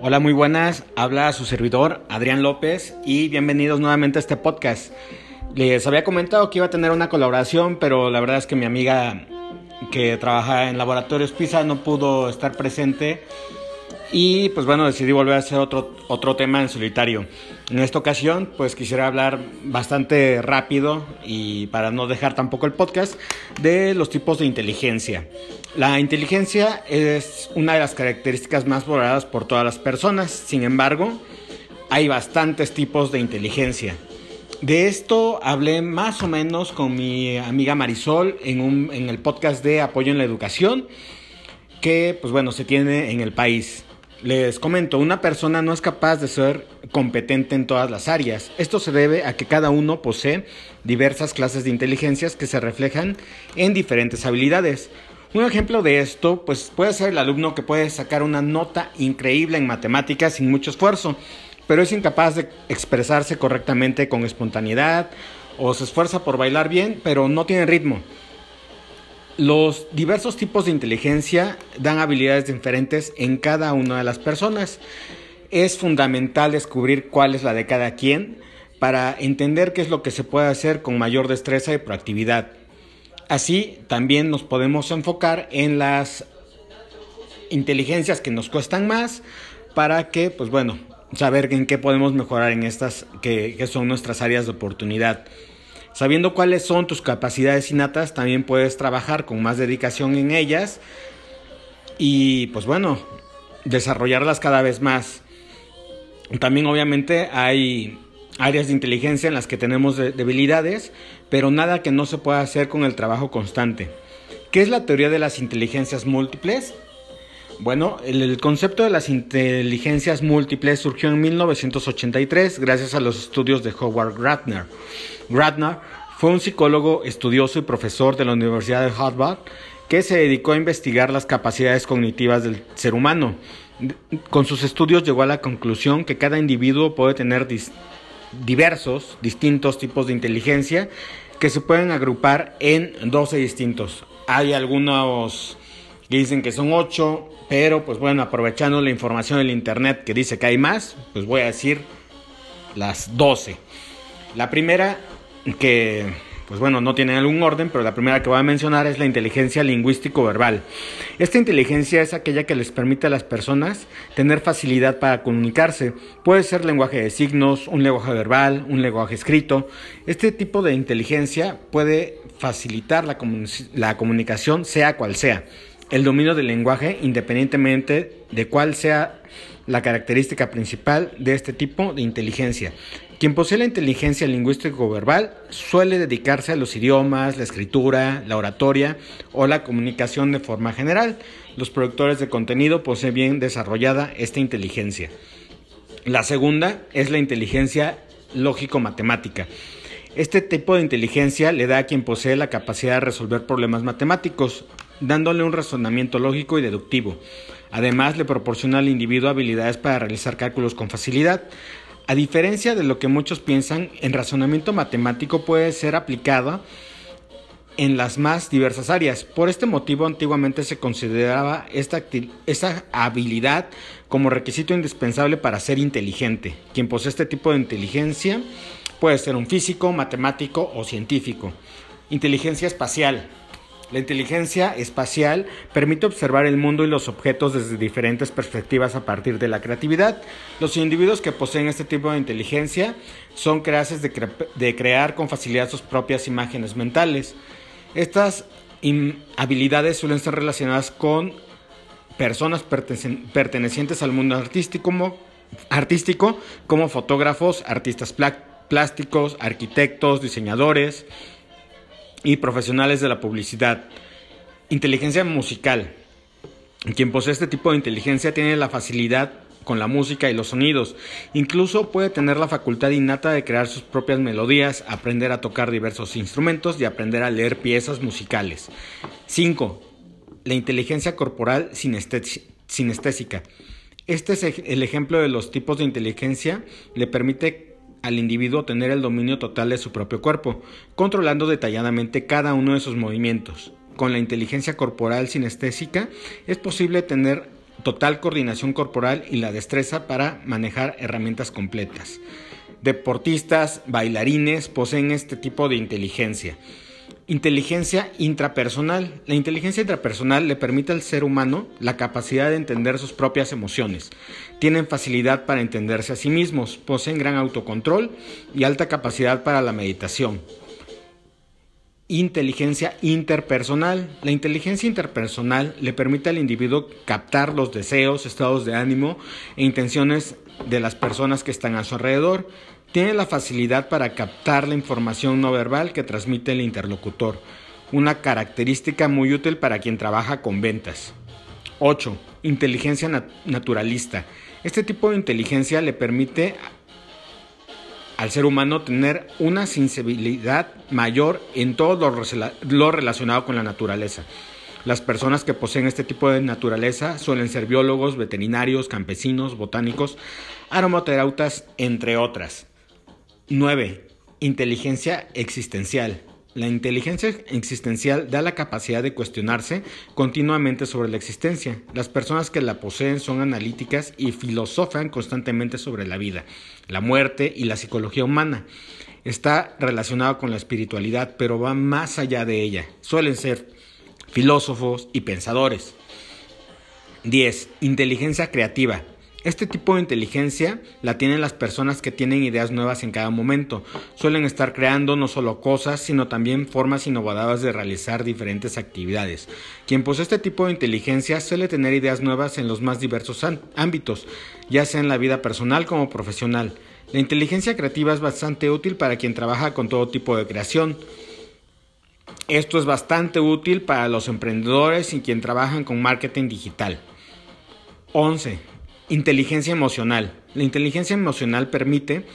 Hola, muy buenas. Habla su servidor Adrián López y bienvenidos nuevamente a este podcast. Les había comentado que iba a tener una colaboración, pero la verdad es que mi amiga que trabaja en Laboratorios PISA no pudo estar presente y pues bueno, decidí volver a hacer otro, otro tema en solitario. En esta ocasión, pues quisiera hablar bastante rápido y para no dejar tampoco el podcast de los tipos de inteligencia. La inteligencia es una de las características más valoradas por todas las personas. Sin embargo, hay bastantes tipos de inteligencia. De esto hablé más o menos con mi amiga Marisol en, un, en el podcast de Apoyo en la Educación, que pues bueno, se tiene en el país. Les comento, una persona no es capaz de ser competente en todas las áreas. Esto se debe a que cada uno posee diversas clases de inteligencias que se reflejan en diferentes habilidades. Un ejemplo de esto, pues puede ser el alumno que puede sacar una nota increíble en matemáticas sin mucho esfuerzo, pero es incapaz de expresarse correctamente con espontaneidad o se esfuerza por bailar bien, pero no tiene ritmo. Los diversos tipos de inteligencia dan habilidades diferentes en cada una de las personas. Es fundamental descubrir cuál es la de cada quien para entender qué es lo que se puede hacer con mayor destreza y proactividad. Así también nos podemos enfocar en las inteligencias que nos cuestan más para que, pues bueno, saber en qué podemos mejorar en estas que, que son nuestras áreas de oportunidad. Sabiendo cuáles son tus capacidades innatas, también puedes trabajar con más dedicación en ellas y pues bueno, desarrollarlas cada vez más. También obviamente hay áreas de inteligencia en las que tenemos debilidades, pero nada que no se pueda hacer con el trabajo constante. ¿Qué es la teoría de las inteligencias múltiples? Bueno, el, concepto de las inteligencias múltiples surgió en 1983 gracias a los estudios de Howard Gratner. Gratner fue un psicólogo estudioso y profesor de la Universidad de Harvard que se dedicó a investigar las capacidades cognitivas del ser humano. Con sus estudios llegó a la conclusión que cada individuo puede tener diversos, distintos tipos de inteligencia que se pueden agrupar en 12 distintos. Hay algunos que dicen que son 8, pero pues bueno, aprovechando la información del internet que dice que hay más, pues voy a decir las 12. La primera que pues bueno, no tiene algún orden, pero la primera que voy a mencionar es la inteligencia lingüístico-verbal. Esta inteligencia es aquella que les permite a las personas tener facilidad para comunicarse. Puede ser lenguaje de signos, un lenguaje verbal, un lenguaje escrito. Este tipo de inteligencia puede facilitar la, la comunicación sea cual sea el dominio del lenguaje independientemente de cuál sea la característica principal de este tipo de inteligencia. Quien posee la inteligencia lingüístico-verbal suele dedicarse a los idiomas, la escritura, la oratoria o la comunicación de forma general. Los productores de contenido poseen bien desarrollada esta inteligencia. La segunda es la inteligencia lógico-matemática. Este tipo de inteligencia le da a quien posee la capacidad de resolver problemas matemáticos, dándole un razonamiento lógico y deductivo. Además, le proporciona al individuo habilidades para realizar cálculos con facilidad. A diferencia de lo que muchos piensan, el razonamiento matemático puede ser aplicado en las más diversas áreas. Por este motivo, antiguamente se consideraba esta, habilidad como requisito indispensable para ser inteligente. Quien posee este tipo de inteligencia puede ser un físico, matemático o científico. Inteligencia espacial. La inteligencia espacial permite observar el mundo y los objetos desde diferentes perspectivas a partir de la creatividad. Los individuos que poseen este tipo de inteligencia son capaces de, crear con facilidad sus propias imágenes mentales. Estas habilidades suelen ser relacionadas con personas pertenecientes al mundo artístico como, artístico como fotógrafos, artistas plásticos, arquitectos, diseñadores, y profesionales de la publicidad. Inteligencia musical. Quien posee este tipo de inteligencia tiene la facilidad con la música y los sonidos. Incluso puede tener la facultad innata de crear sus propias melodías, aprender a tocar diversos instrumentos y aprender a leer piezas musicales. 5. La inteligencia corporal sinestésica. Este es el ejemplo de los tipos de inteligencia. Le permite al individuo tener el dominio total de su propio cuerpo, controlando detalladamente cada uno de sus movimientos. Con la inteligencia corporal sinestésica es posible tener total coordinación corporal y la destreza para manejar herramientas completas. Deportistas, bailarines poseen este tipo de inteligencia. Inteligencia intrapersonal. La inteligencia intrapersonal le permite al ser humano la capacidad de entender sus propias emociones. Tienen facilidad para entenderse a sí mismos, poseen gran autocontrol y alta capacidad para la meditación. Inteligencia interpersonal. La inteligencia interpersonal le permite al individuo captar los deseos, estados de ánimo e intenciones de las personas que están a su alrededor. Tiene la facilidad para captar la información no verbal que transmite el interlocutor, una característica muy útil para quien trabaja con ventas. 8. Inteligencia naturalista. Este tipo de inteligencia le permite al ser humano tener una sensibilidad mayor en todo lo relacionado con la naturaleza. Las personas que poseen este tipo de naturaleza suelen ser biólogos, veterinarios, campesinos, botánicos, aromaterapeutas, entre otras. 9. Inteligencia existencial. La inteligencia existencial da la capacidad de cuestionarse continuamente sobre la existencia. Las personas que la poseen son analíticas y filosofan constantemente sobre la vida, la muerte y la psicología humana. Está relacionado con la espiritualidad, pero va más allá de ella. Suelen ser filósofos y pensadores. 10. Inteligencia creativa. Este tipo de inteligencia la tienen las personas que tienen ideas nuevas en cada momento. Suelen estar creando no solo cosas, sino también formas innovadoras de realizar diferentes actividades. Quien posee este tipo de inteligencia suele tener ideas nuevas en los más diversos ámbitos, ya sea en la vida personal como profesional. La inteligencia creativa es bastante útil para quien trabaja con todo tipo de creación. Esto es bastante útil para los emprendedores y quien trabajan con marketing digital. 11. Inteligencia emocional. La inteligencia emocional permite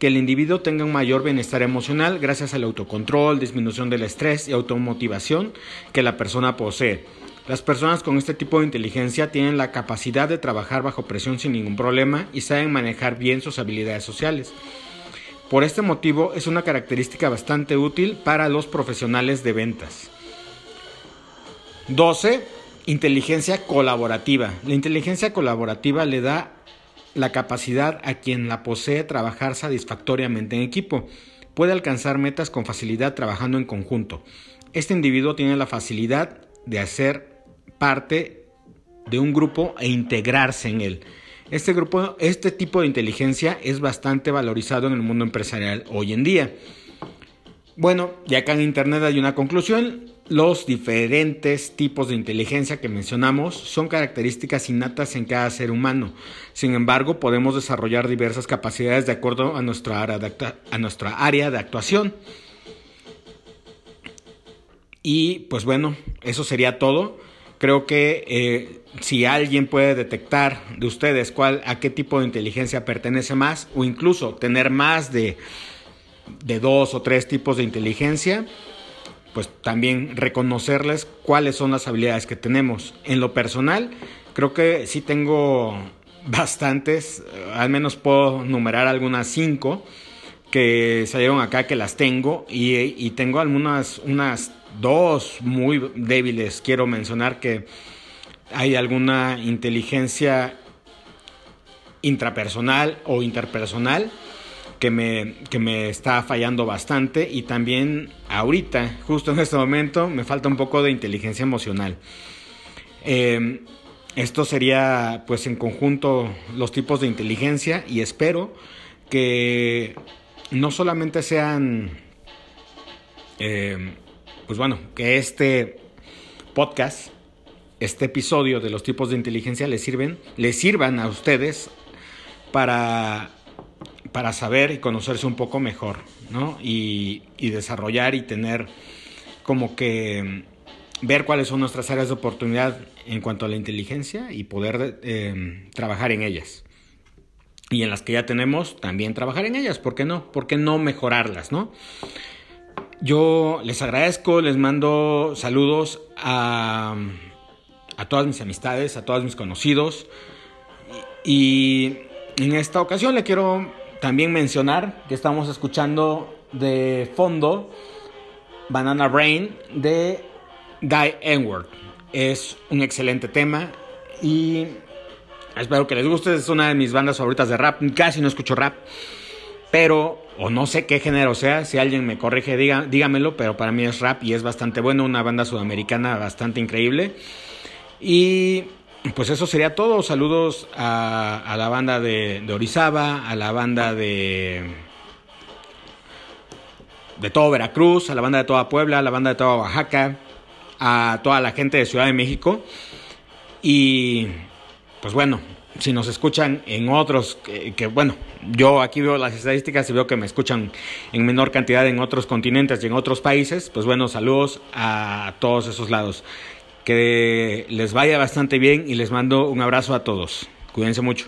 que el individuo tenga un mayor bienestar emocional gracias al autocontrol, disminución del estrés y automotivación que la persona posee. Las personas con este tipo de inteligencia tienen la capacidad de trabajar bajo presión sin ningún problema y saben manejar bien sus habilidades sociales. Por este motivo es una característica bastante útil para los profesionales de ventas. 12. Inteligencia colaborativa. La inteligencia colaborativa le da la capacidad a quien la posee trabajar satisfactoriamente en equipo. Puede alcanzar metas con facilidad trabajando en conjunto. Este individuo tiene la facilidad de hacer parte de un grupo e integrarse en él. Este grupo, este tipo de inteligencia es bastante valorizado en el mundo empresarial hoy en día. Bueno, ya acá en internet hay una conclusión. Los diferentes tipos de inteligencia que mencionamos son características innatas en cada ser humano. Sin embargo, podemos desarrollar diversas capacidades de acuerdo a nuestra área de, nuestra área de actuación. Y pues bueno, eso sería todo. Creo que eh, si alguien puede detectar de ustedes cuál, a qué tipo de inteligencia pertenece más, o incluso tener más de, de dos o tres tipos de inteligencia, pues también reconocerles cuáles son las habilidades que tenemos. En lo personal, creo que sí tengo bastantes, eh, al menos puedo numerar algunas cinco que salieron acá que las tengo y, tengo algunas, unas dos muy débiles. Quiero mencionar que hay alguna inteligencia intrapersonal o interpersonal que me, que me está fallando bastante y también ahorita, justo en este momento, me falta un poco de inteligencia emocional. Em, esto sería pues en conjunto los tipos de inteligencia y espero que no solamente sean, em, pues bueno, que este podcast, este episodio de los tipos de inteligencia les sirven, les sirvan a ustedes para para saber y conocerse un poco mejor, ¿no? Y, desarrollar y tener como que mm, ver cuáles son nuestras áreas de oportunidad en cuanto a la inteligencia y poder em, trabajar en ellas. Y en las que ya tenemos, también trabajar en ellas, ¿por qué no? ¿Por qué no mejorarlas, no? Yo les agradezco, les mando saludos a, a todas mis amistades, a todos mis conocidos. Y en esta ocasión le quiero también mencionar que estamos escuchando de fondo Banana Brain de Guy Enward. Es un excelente tema y Espero que les guste. Es una de mis bandas favoritas de rap. Casi no escucho rap. Pero, o no sé qué género sea. Si alguien me corrige, dígamelo. Pero para mí es rap y es bastante bueno. Una banda sudamericana bastante increíble. Y pues eso sería todo. Saludos a, la banda de, Orizaba, a la banda de. de todo Veracruz, a la banda de toda Puebla, a la banda de toda Oaxaca, a toda la gente de Ciudad de México. Y pues bueno, si nos escuchan en otros, que, bueno, yo aquí veo las estadísticas y veo que me escuchan en menor cantidad en otros continentes y en otros países, pues bueno, saludos a todos esos lados. Que les vaya bastante bien y les mando un abrazo a todos. Cuídense mucho.